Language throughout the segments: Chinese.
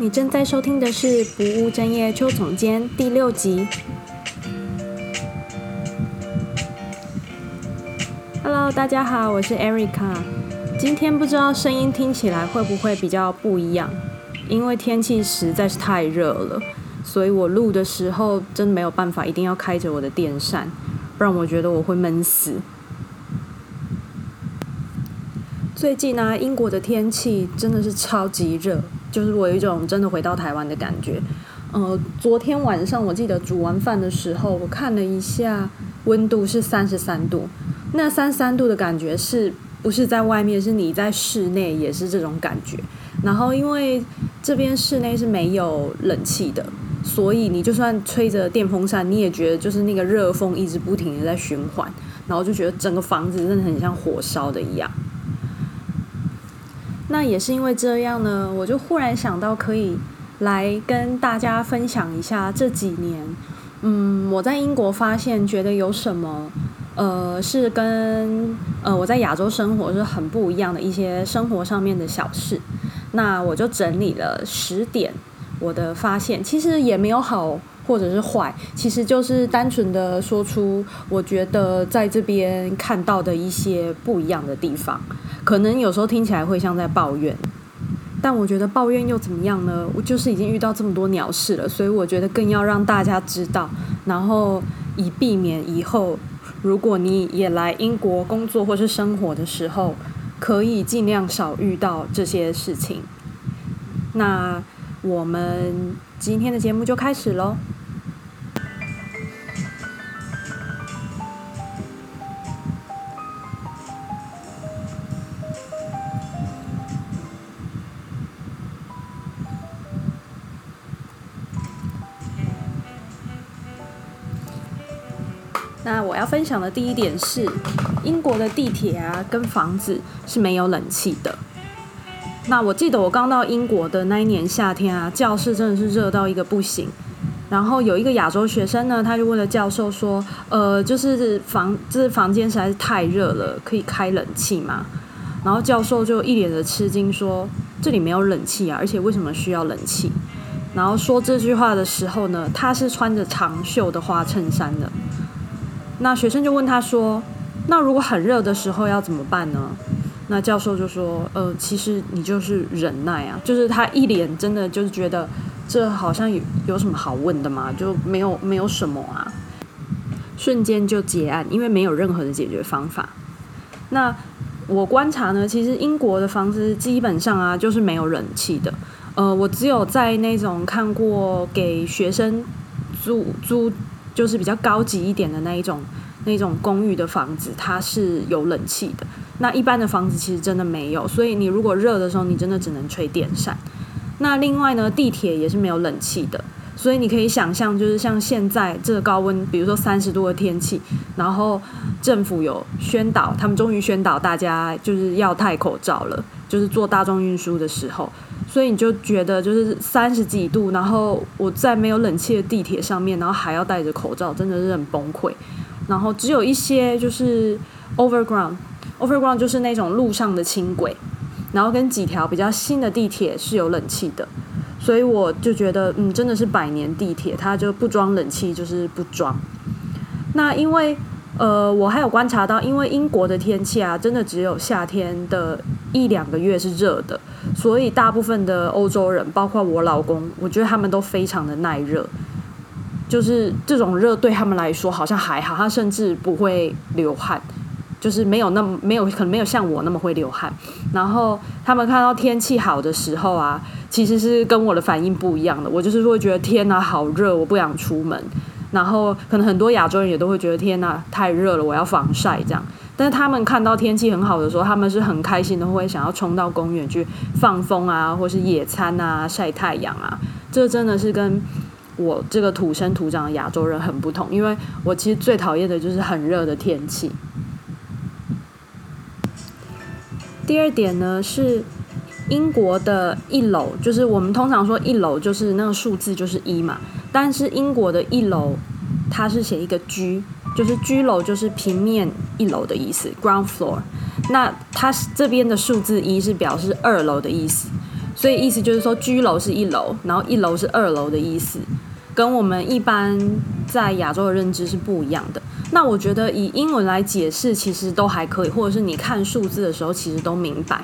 你正在收听的是《不务正业邱总监》第六集。Hello，大家好，我是 Erica。今天不知道声音听起来会不会比较不一样，因为天气实在是太热了，所以我录的时候真没有办法，一定要开着我的电扇，不然我觉得我会闷死。最近呢、英国的天气真的是超级热。就是我有一种真的回到台湾的感觉。呃，昨天晚上我记得煮完饭的时候，我看了一下温度是三十三度。那三十三度的感觉是不是在外面？是你在室内也是这种感觉。然后因为这边室内是没有冷气的，所以你就算吹着电风扇，你也觉得就是那个热风一直不停的在循环，然后就觉得整个房子真的很像火烧的一样。那也是因为这样呢，我就忽然想到可以来跟大家分享一下这几年，嗯，我在英国发现觉得有什么，呃，是跟呃我在亚洲生活是很不一样的一些生活上面的小事。那我就整理了十点我的发现，其实也没有好或者是坏，其实就是单纯的说出我觉得在这边看到的一些不一样的地方。可能有时候听起来会像在抱怨，但我觉得抱怨又怎么样呢？我就是已经遇到这么多鸟事了，所以我觉得更要让大家知道，然后以避免以后如果你也来英国工作或是生活的时候，可以尽量少遇到这些事情。那我们今天的节目就开始喽。要分享的第一点是，英国的地铁啊跟房子是没有冷气的。那我记得我刚到英国的那一年夏天啊，教室真的是热到一个不行。然后有一个亚洲学生呢，他就问了教授说：“呃，就是房，就是房间实在是太热了，可以开冷气吗？”然后教授就一脸的吃惊说：“这里没有冷气啊，而且为什么需要冷气？”然后说这句话的时候呢，他是穿着长袖的花衬衫的。那学生就问他说：“那如果很热的时候要怎么办呢？”那教授就说：“呃，其实你就是忍耐啊，就是他一脸真的就是觉得这好像有有什么好问的嘛，就没有没有什么啊，瞬间就结案，因为没有任何的解决方法。那我观察呢，其实英国的房子基本上啊就是没有冷气的。呃，我只有在那种看过给学生租租。就是比较高级一点的那一种，那种公寓的房子，它是有冷气的。那一般的房子其实真的没有，所以你如果热的时候，你真的只能吹电扇。那另外呢，地铁也是没有冷气的，所以你可以想象，就是像现在这个高温，比如说三十度的天气，然后政府有宣导，他们终于宣导大家就是要戴口罩了，就是坐大众运输的时候。所以你就觉得就是三十几度，然后我在没有冷气的地铁上面，然后还要戴着口罩，真的是很崩溃。然后只有一些就是 overground，overground 就是那种路上的轻轨，然后跟几条比较新的地铁是有冷气的。所以我就觉得，嗯，真的是百年地铁，它就不装冷气就是不装。那因为呃，我还有观察到，因为英国的天气啊，真的只有夏天的一两个月是热的。所以大部分的欧洲人，包括我老公，我觉得他们都非常的耐热，就是这种热对他们来说好像还好，他甚至不会流汗，就是没有那么没有可能没有像我那么会流汗。然后他们看到天气好的时候啊，其实是跟我的反应不一样的。我就是会觉得天哪，好热，我不想出门。然后可能很多亚洲人也都会觉得天哪，太热了，我要防晒这样。但是他们看到天气很好的时候，他们是很开心的，会想要冲到公园去放风啊，或是野餐啊、晒太阳啊。这真的是跟我这个土生土长的亚洲人很不同，因为我其实最讨厌的就是很热的天气。第二点呢，是英国的一楼，就是我们通常说一楼就是那个数字就是一嘛，但是英国的一楼它是写一个 G。就是居楼就是平面一楼的意思，ground floor。那它这边的数字一是表示二楼的意思，所以意思就是说，居楼是一楼，然后一楼是二楼的意思，跟我们一般在亚洲的认知是不一样的。那我觉得以英文来解释，其实都还可以，或者是你看数字的时候，其实都明白。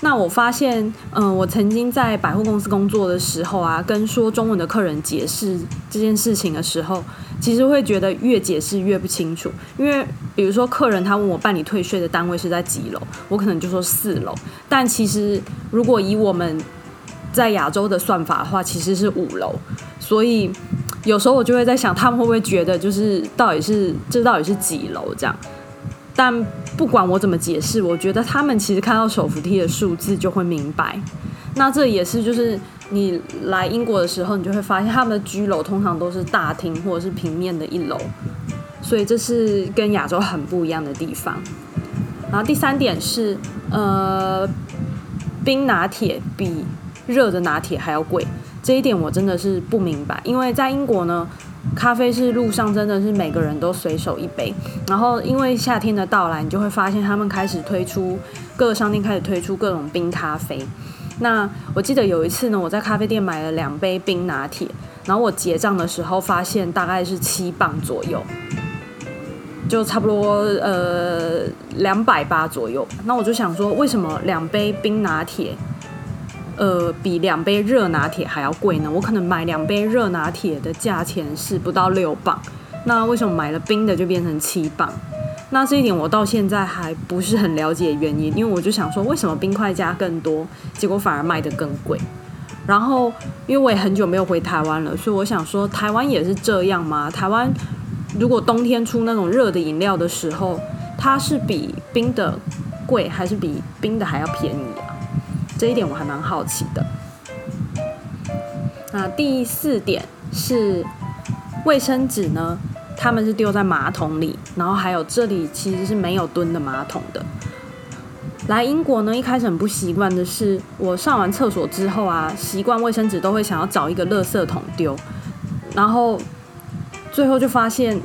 那我发现，嗯、我曾经在百货公司工作的时候啊，跟说中文的客人解释这件事情的时候，其实会觉得越解释越不清楚。因为比如说，客人他问我办理退税的单位是在几楼，我可能就说四楼。但其实如果以我们在亚洲的算法的话，其实是五楼。所以有时候我就会在想，他们会不会觉得就是到底是这到底是几楼这样？但不管我怎么解释，我觉得他们其实看到手扶梯的数字就会明白。那这也是就是你来英国的时候，你就会发现他们的居楼通常都是大厅或者是平面的一楼，所以这是跟亚洲很不一样的地方。然后第三点是，呃，冰拿铁比热的拿铁还要贵，这一点我真的是不明白，因为在英国呢。咖啡是路上真的是每个人都随手一杯，然后因为夏天的到来，你就会发现他们开始推出各个商店开始推出各种冰咖啡。那我记得有一次呢，我在咖啡店买了两杯冰拿铁，然后我结账的时候发现大概是七磅左右，就差不多呃两百八左右。那我就想说，为什么两杯冰拿铁？呃，比两杯热拿铁还要贵呢。我可能买两杯热拿铁的价钱是不到六磅，那为什么买了冰的就变成七磅？那这一点我到现在还不是很了解原因，因为我就想说，为什么冰块加更多，结果反而卖得更贵？然后，因为我也很久没有回台湾了，所以我想说，台湾也是这样吗？台湾如果冬天出那种热的饮料的时候，它是比冰的贵，还是比冰的还要便宜？这一点我还蛮好奇的。那第四点是卫生纸呢，他们是丢在马桶里，然后还有这里其实是没有蹲的马桶的。来英国呢，一开始很不习惯的是，我上完厕所之后啊，习惯卫生纸都会想要找一个垃圾桶丢，然后最后就发现，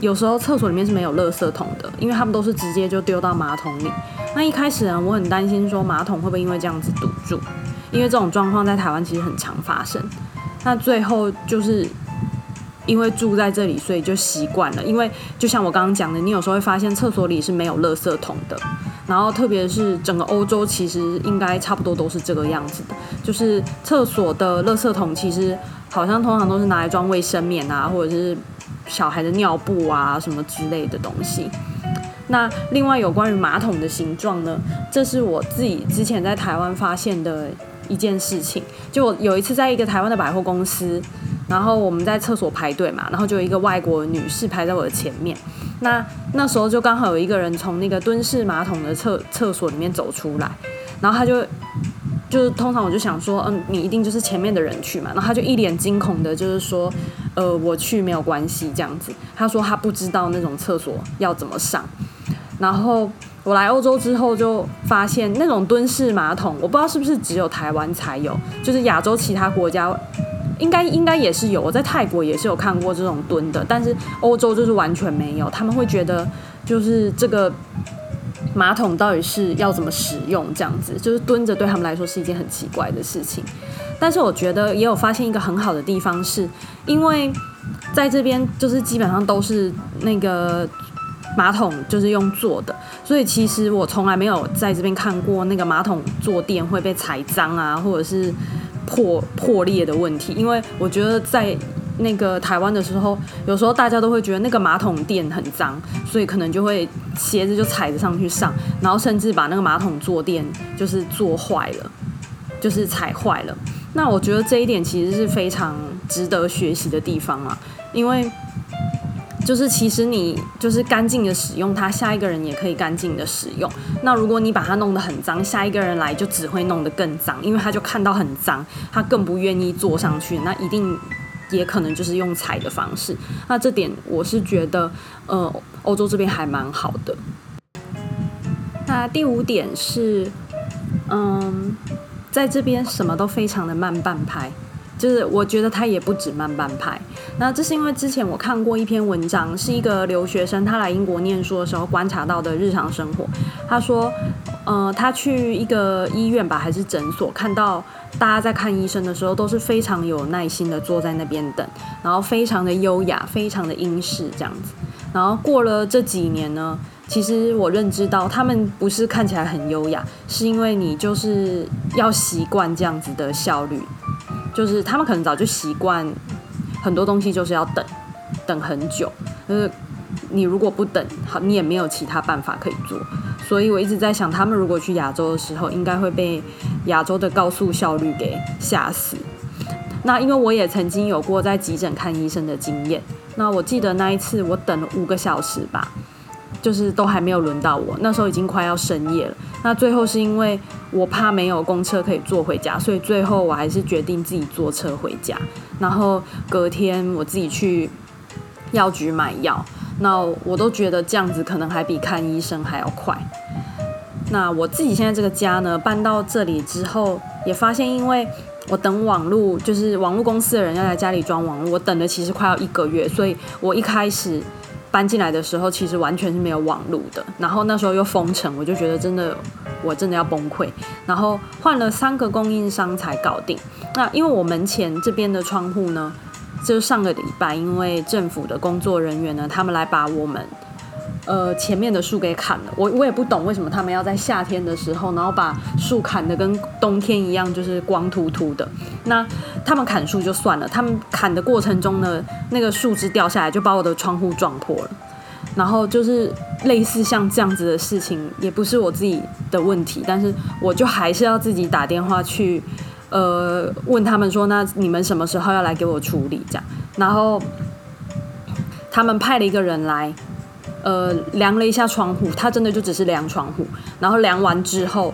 有时候厕所里面是没有垃圾桶的，因为他们都是直接就丢到马桶里。那一开始呢，我很担心说马桶会不会因为这样子堵住，因为这种状况在台湾其实很常发生。那最后就是因为住在这里，所以就习惯了。因为就像我刚刚讲的，你有时候会发现厕所里是没有垃圾桶的。然后特别是整个欧洲，其实应该差不多都是这个样子的，就是厕所的垃圾桶其实好像通常都是拿来装卫生棉啊，或者是小孩的尿布啊什么之类的东西。那另外有关于马桶的形状呢，这是我自己之前在台湾发现的一件事情。就我有一次在一个台湾的百货公司，然后我们在厕所排队嘛，然后就有一个外国女士排在我的前面。那那时候就刚好有一个人从那个蹲式马桶的厕厕所里面走出来，然后他就就是通常我就想说，嗯，你一定就是前面的人去嘛。然后他就一脸惊恐的，就是说，呃，我去没有关系这样子。他说他不知道那种厕所要怎么上。然后我来欧洲之后就发现，那种蹲式马桶，我不知道是不是只有台湾才有，就是亚洲其他国家应该应该也是有。我在泰国也是有看过这种蹲的，但是欧洲就是完全没有。他们会觉得，就是这个马桶到底是要怎么使用，这样子就是蹲着对他们来说是一件很奇怪的事情。但是我觉得也有发现一个很好的地方是，因为在这边就是基本上都是那个。马桶就是用坐的，所以其实我从来没有在这边看过那个马桶坐垫会被踩脏啊，或者是破破裂的问题。因为我觉得在那个台湾的时候，有时候大家都会觉得那个马桶垫很脏，所以可能就会鞋子就踩着上去上，然后甚至把那个马桶坐垫就是坐坏了，就是踩坏了。那我觉得这一点其实是非常值得学习的地方啊，因为。就是其实你就是干净的使用它，下一个人也可以干净的使用。那如果你把它弄得很脏，下一个人来就只会弄得更脏，因为他就看到很脏，他更不愿意坐上去。那一定也可能就是用踩的方式。那这点我是觉得，呃，欧洲这边还蛮好的。那第五点是，嗯，在这边什么都非常的慢半拍。就是我觉得他也不止慢半拍，那这是因为之前我看过一篇文章，是一个留学生他来英国念书的时候观察到的日常生活。他说，呃，他去一个医院吧，还是诊所，看到大家在看医生的时候，都是非常有耐心的坐在那边等，然后非常的优雅，非常的英式这样子。然后过了这几年呢，其实我认知到他们不是看起来很优雅，是因为你就是要习惯这样子的效率，就是他们可能早就习惯很多东西就是要等，等很久，就是你如果不等，好，你也没有其他办法可以做。所以我一直在想，他们如果去亚洲的时候，应该会被亚洲的高速效率给吓死。那因为我也曾经有过在急诊看医生的经验。那我记得那一次我等了五个小时吧，就是都还没有轮到我。那时候已经快要深夜了。那最后是因为我怕没有公车可以坐回家，所以最后我还是决定自己坐车回家。然后隔天我自己去药局买药。那我都觉得这样子可能还比看医生还要快。那我自己现在这个家呢，搬到这里之后，也发现因为。我等网络，就是网络公司的人要来家里装网络，我等了其实快要一个月，所以我一开始搬进来的时候，其实完全是没有网络的。然后那时候又封城，我就觉得真的，我真的要崩溃。然后换了三个供应商才搞定。那因为我门前这边的窗户呢，就是上个礼拜，因为政府的工作人员呢，他们来把我们。呃，前面的树给砍了，我我也不懂为什么他们要在夏天的时候，然后把树砍得跟冬天一样，就是光秃秃的。那他们砍树就算了，他们砍的过程中呢，那个树枝掉下来就把我的窗户撞破了。然后就是类似像这样子的事情，也不是我自己的问题，但是我就还是要自己打电话去，呃，问他们说，那你们什么时候要来给我处理这样？然后他们派了一个人来。呃，量了一下窗户，他真的就只是量窗户，然后量完之后，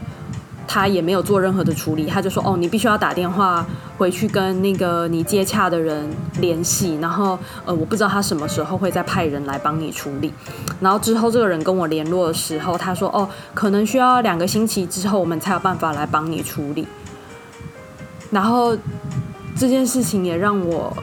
他也没有做任何的处理，他就说：“哦，你必须要打电话回去跟那个你接洽的人联系，然后呃，我不知道他什么时候会再派人来帮你处理。”然后之后这个人跟我联络的时候，他说：“哦，可能需要两个星期之后，我们才有办法来帮你处理。”然后这件事情也让我。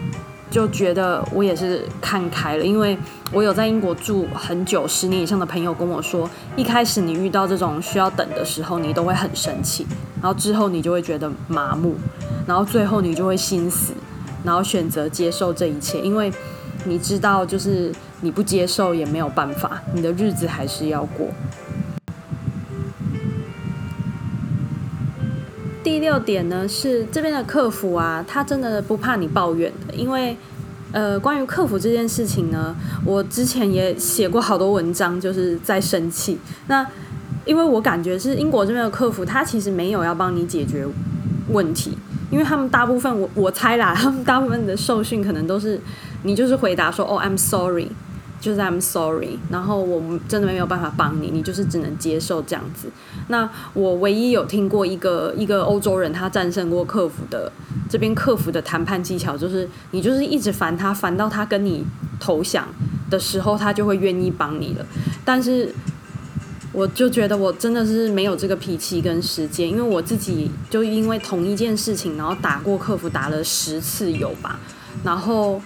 就觉得我也是看开了，因为我有在英国住很久，十年以上的朋友跟我说，一开始你遇到这种需要等的时候，你都会很生气，然后之后你就会觉得麻木，然后最后你就会心死，然后选择接受这一切，因为你知道，就是你不接受也没有办法，你的日子还是要过。第六点呢，是这边的客服啊，他真的不怕你抱怨的，因为呃，关于客服这件事情呢，我之前也写过好多文章，就是在生气。那因为我感觉是英国这边的客服，他其实没有要帮你解决问题，因为他们大部分我我猜啦，他们大部分的受训可能都是你就是回答说哦，I'm sorry。就是 I'm sorry，然后我们真的没有办法帮你，你就是只能接受这样子。那我唯一有听过一个一个欧洲人，他战胜过客服的这边客服的谈判技巧，就是你就是一直烦他，烦到他跟你投降的时候，他就会愿意帮你了。但是我就觉得我真的是没有这个脾气跟时间，因为我自己就因为同一件事情，然后打过客服打了十次有吧，然后。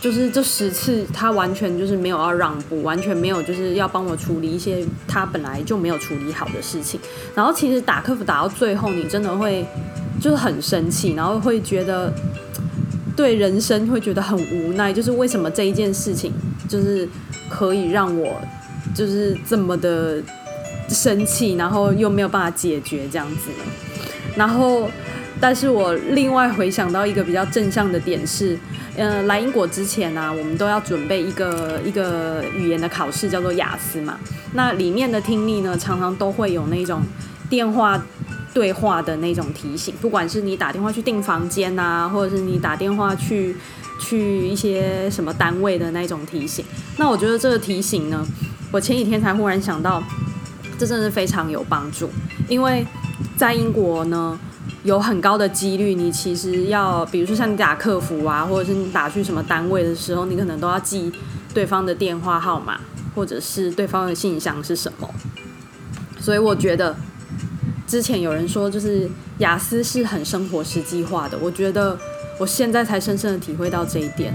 就是这十次，他完全就是没有要让步，完全没有就是要帮我处理一些他本来就没有处理好的事情。然后其实打客服打到最后，你真的会就是很生气，然后会觉得对人生会觉得很无奈，就是为什么这一件事情就是可以让我就是这么的生气，然后又没有办法解决这样子？然后，但是我另外回想到一个比较正向的点是。呃，来英国之前呢、我们都要准备一个一个语言的考试，叫做雅思嘛。那里面的听力呢，常常都会有那种电话对话的那种提醒，不管是你打电话去订房间、啊，或者是你打电话去去一些什么单位的那种提醒。那我觉得这个提醒呢，我前几天才忽然想到，这真的是非常有帮助，因为在英国呢。有很高的几率，你其实要，比如说像你打客服啊，或者是你打去什么单位的时候，你可能都要记对方的电话号码，或者是对方的信箱是什么。所以我觉得，之前有人说就是雅思是很生活实际化的，我觉得我现在才深深的体会到这一点。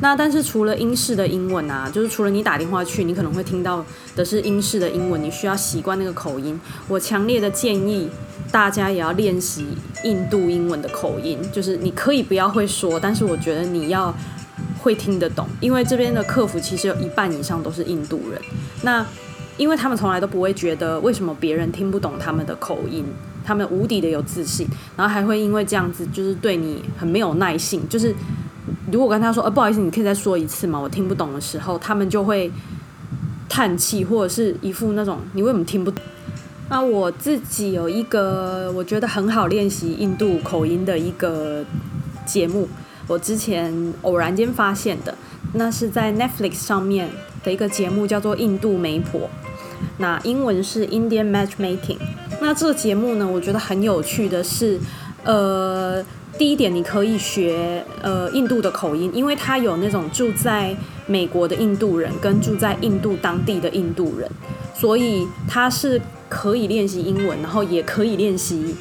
那但是除了英式的英文啊，就是除了你打电话去，你可能会听到的是英式的英文，你需要习惯那个口音。我强烈的建议大家也要练习印度英文的口音，就是你可以不要会说，但是我觉得你要会听得懂，因为这边的客服其实有一半以上都是印度人。那因为他们从来都不会觉得为什么别人听不懂他们的口音，他们无敌的有自信，然后还会因为这样子就是对你很没有耐性。就是如果跟他说，呃，不好意思，你可以再说一次吗？我听不懂的时候，他们就会叹气，或者是一副那种你为什么听不？那我自己有一个我觉得很好练习印度口音的一个节目，我之前偶然间发现的，那是在 Netflix 上面的一个节目，叫做《印度媒婆》。那英文是 Indian Matchmaking。那这个节目呢，我觉得很有趣的是，呃，第一点你可以学呃印度的口音，因为它有那种住在美国的印度人跟住在印度当地的印度人，所以它是可以练习英文，然后也可以练习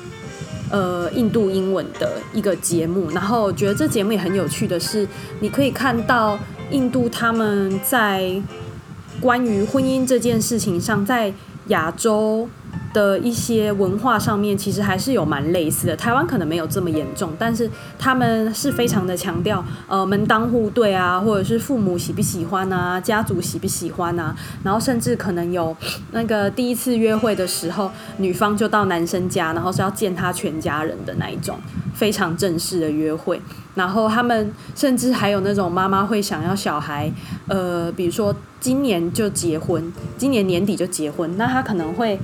呃印度英文的一个节目。然后我觉得这节目也很有趣的是，你可以看到印度他们在。关于婚姻这件事情上，在亚洲的一些文化上面，其实还是有蛮类似的。台湾可能没有这么严重，但是他们是非常的强调，呃，门当户对啊，或者是父母喜不喜欢啊，家族喜不喜欢啊，然后甚至可能有那个第一次约会的时候，女方就到男生家，然后是要见他全家人的那一种非常正式的约会。然后他们甚至还有那种妈妈会想要小孩，呃，比如说今年就结婚，今年年底就结婚，那他可能会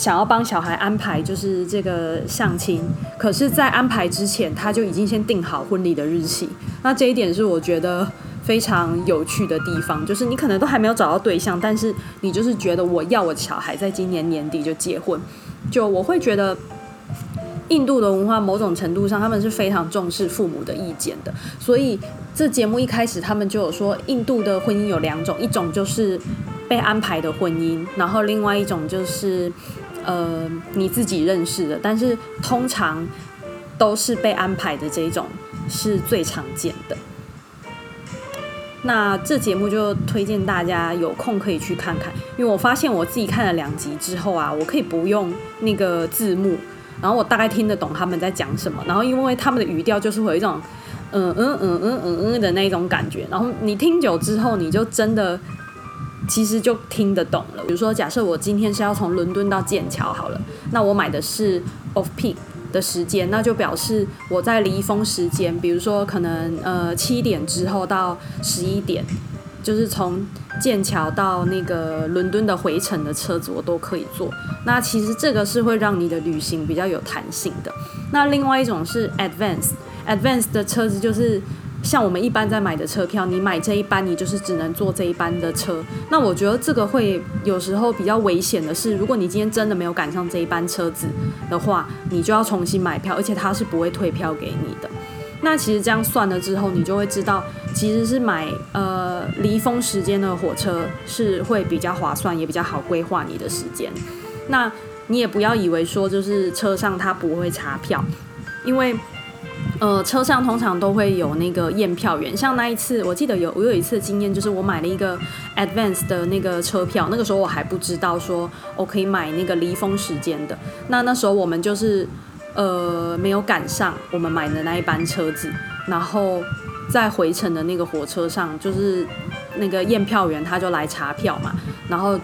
想要帮小孩安排就是这个相亲，可是，在安排之前，他就已经先定好婚礼的日期。那这一点是我觉得非常有趣的地方，就是你可能都还没有找到对象，但是你就是觉得我要我的小孩在今年年底就结婚，就我会觉得。印度的文化某种程度上，他们是非常重视父母的意见的。所以这节目一开始，他们就有说，印度的婚姻有两种，一种就是被安排的婚姻，然后另外一种就是呃你自己认识的。但是通常都是被安排的这一种是最常见的。那这节目就推荐大家有空可以去看看，因为我发现我自己看了两集之后啊，我可以不用那个字幕。然后我大概听得懂他们在讲什么，然后因为他们的语调就是会有一种嗯嗯嗯嗯嗯嗯的那种感觉，然后你听久之后，你就真的其实就听得懂了。比如说，假设我今天是要从伦敦到剑桥好了，那我买的是 off peak 的时间，那就表示我在离峰时间，比如说可能呃七点之后到十一点。就是从剑桥到那个伦敦的回程的车子，我都可以坐。那其实这个是会让你的旅行比较有弹性的。那另外一种是 advance，advance 的车子就是像我们一般在买的车票，你买这一班，你就是只能坐这一班的车。那我觉得这个会有时候比较危险的是，如果你今天真的没有赶上这一班车子的话，你就要重新买票，而且他是不会退票给你的。那其实这样算了之后，你就会知道，其实是买呃离峰时间的火车是会比较划算，也比较好规划你的时间。那你也不要以为说就是车上他不会查票，因为呃车上通常都会有那个验票员。像那一次，我记得有我有一次经验，就是我买了一个 advance 的那个车票，那个时候我还不知道说我可以买那个离峰时间的。那那时候我们就是。呃，没有赶上我们买的那一班车子，然后在回程的那个火车上，就是那个验票员他就来查票嘛，然后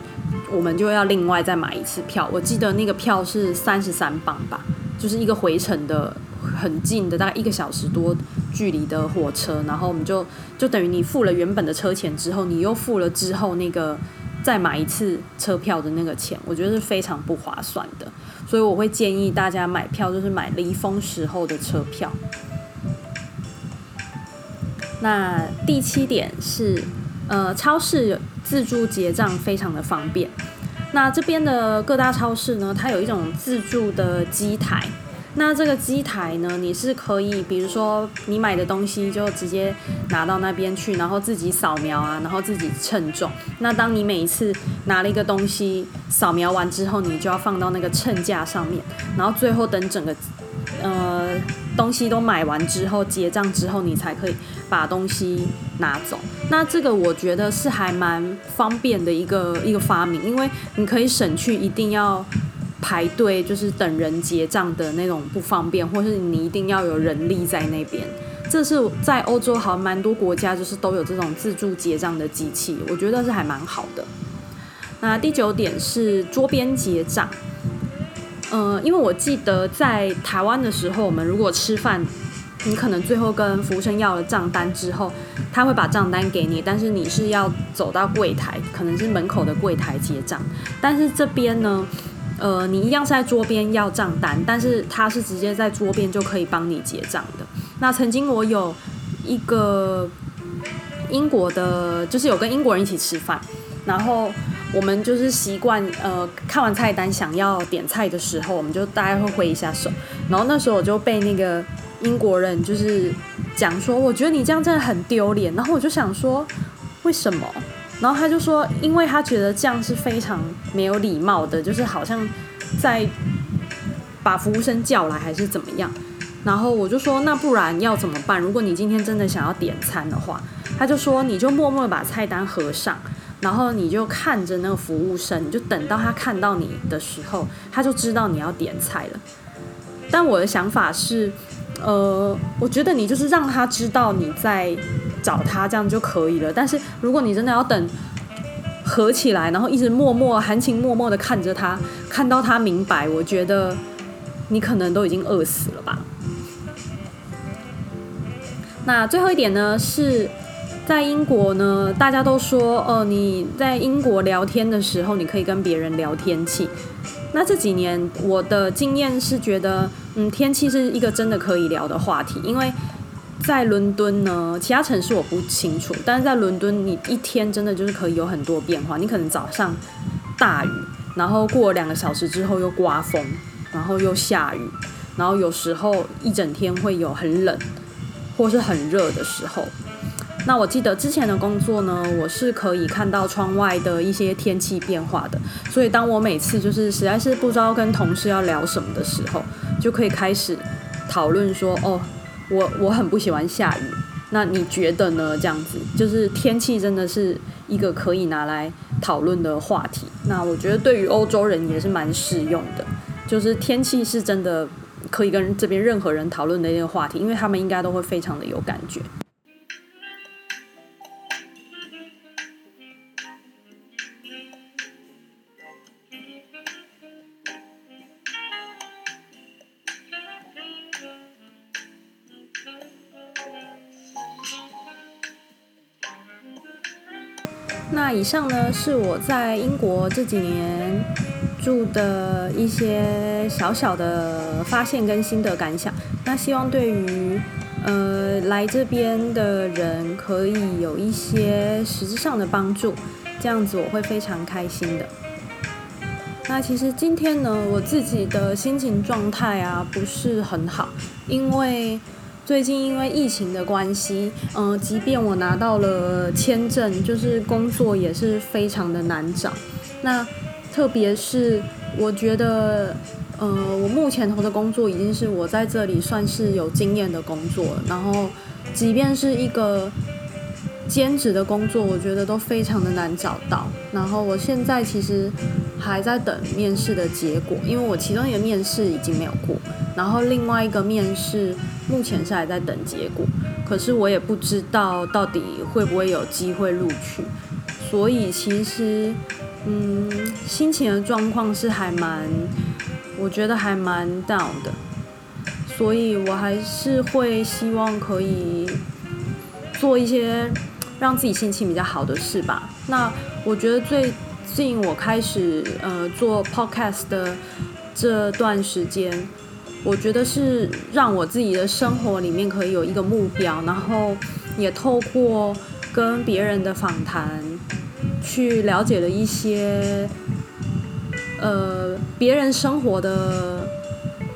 我们就要另外再买一次票。我记得那个票是三十三镑吧，就是一个回程的很近的，大概一个小时多距离的火车，然后我们就就等于你付了原本的车钱之后，你又付了之后那个再买一次车票的那个钱，我觉得是非常不划算的。所以我会建议大家买票，就是买离峰时候的车票。那第七点是，呃，超市自助结账非常的方便。那这边的各大超市呢，它有一种自助的机台。那这个机台呢，你是可以，比如说你买的东西就直接拿到那边去，然后自己扫描啊，然后自己称重。那当你每一次拿了一个东西扫描完之后，你就要放到那个秤架上面，然后最后等整个呃东西都买完之后结账之后，你才可以把东西拿走。那这个我觉得是还蛮方便的一个一个发明，因为你可以省去一定要排队，就是等人结账的那种不方便，或是你一定要有人力在那边。这是在欧洲好像蛮多国家就是都有这种自助结账的机器，我觉得是还蛮好的。那第九点是桌边结账。呃，因为我记得在台湾的时候，我们如果吃饭，你可能最后跟服务生要了账单之后，他会把账单给你，但是你是要走到柜台，可能是门口的柜台结账。但是这边呢，呃，你一样是在桌边要账单，但是他是直接在桌边就可以帮你结账的。那曾经我有一个英国的，就是有跟英国人一起吃饭，然后。我们就是习惯，呃，看完菜单想要点菜的时候，我们就大概会挥一下手。然后那时候我就被那个英国人就是讲说，我觉得你这样真的很丢脸。然后我就想说，为什么？然后他就说，因为他觉得这样是非常没有礼貌的，就是好像在把服务生叫来还是怎么样。然后我就说，那不然要怎么办？如果你今天真的想要点餐的话，他就说，你就默默把菜单合上。然后你就看着那个服务生，你就等到他看到你的时候，他就知道你要点菜了。但我的想法是，呃，我觉得你就是让他知道你在找他，这样就可以了。但是如果你真的要等合起来，然后一直默默含情脉脉的看着他，看到他明白，我觉得你可能都已经饿死了吧。那最后一点呢是。在英国呢，大家都说，哦、你在英国聊天的时候，你可以跟别人聊天气。那这几年我的经验是觉得，嗯，天气是一个真的可以聊的话题。因为在伦敦呢，其他城市我不清楚，但是在伦敦，你一天真的就是可以有很多变化。你可能早上大雨，然后过两个小时之后又刮风，然后又下雨，然后有时候一整天会有很冷或是很热的时候。那我记得之前的工作呢，我是可以看到窗外的一些天气变化的，所以当我每次就是实在是不知道跟同事要聊什么的时候，就可以开始讨论说，哦，我我很不喜欢下雨，那你觉得呢？这样子就是天气真的是一个可以拿来讨论的话题。那我觉得对于欧洲人也是蛮适用的，就是天气是真的可以跟这边任何人讨论的一个话题，因为他们应该都会非常的有感觉。那以上呢，是我在英国这几年住的一些小小的发现跟心得感想。那希望对于呃来这边的人可以有一些实质上的帮助，这样子我会非常开心的。那其实今天呢，我自己的心情状态啊不是很好，因为。最近因为疫情的关系，嗯、呃，即便我拿到了签证，就是工作也是非常的难找。那特别是我觉得，呃，我目前投的工作已经是我在这里算是有经验的工作。然后，即便是一个兼职的工作，我觉得都非常的难找到。然后我现在其实还在等面试的结果，因为我其中一个面试已经没有过。然后另外一个面试目前是还在等结果，可是我也不知道到底会不会有机会录取，所以其实，嗯，心情的状况是还蛮，我觉得还蛮 down 的，所以我还是会希望可以做一些让自己心情比较好的事吧。那我觉得最近我开始呃做 podcast 的这段时间。我觉得是让我自己的生活里面可以有一个目标，然后也透过跟别人的访谈，去了解了一些呃别人生活的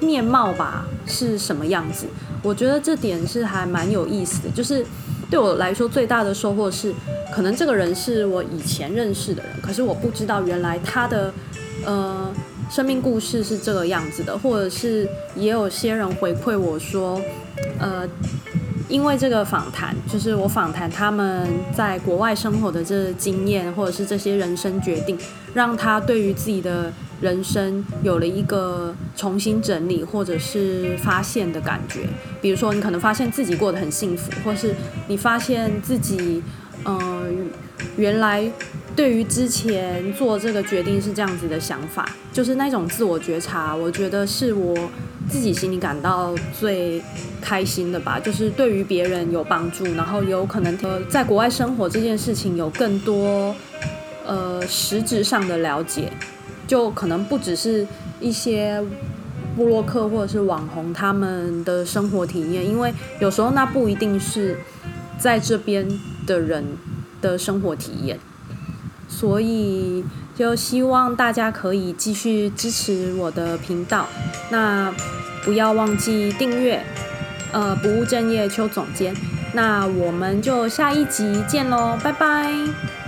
面貌吧，是什么样子。我觉得这点是还蛮有意思的，就是对我来说最大的收获是，可能这个人是我以前认识的人，可是我不知道原来他的呃。生命故事是这个样子的，或者是也有些人回馈我说，呃。因为这个访谈，就是我访谈他们在国外生活的这经验，或者是这些人生决定，让他对于自己的人生有了一个重新整理或者是发现的感觉。比如说，你可能发现自己过得很幸福，或是你发现自己，嗯、呃，原来对于之前做这个决定是这样子的想法，就是那种自我觉察，我觉得是我。自己心里感到最开心的吧，就是对于别人有帮助，然后有可能呃在国外生活这件事情有更多呃实质上的了解，就可能不只是一些布洛克或者是网红他们的生活体验，因为有时候那不一定是在这边的人的生活体验，所以。就希望大家可以继续支持我的频道，那不要忘记订阅，呃，不务正业邱总监，那我们就下一集见喽，拜拜。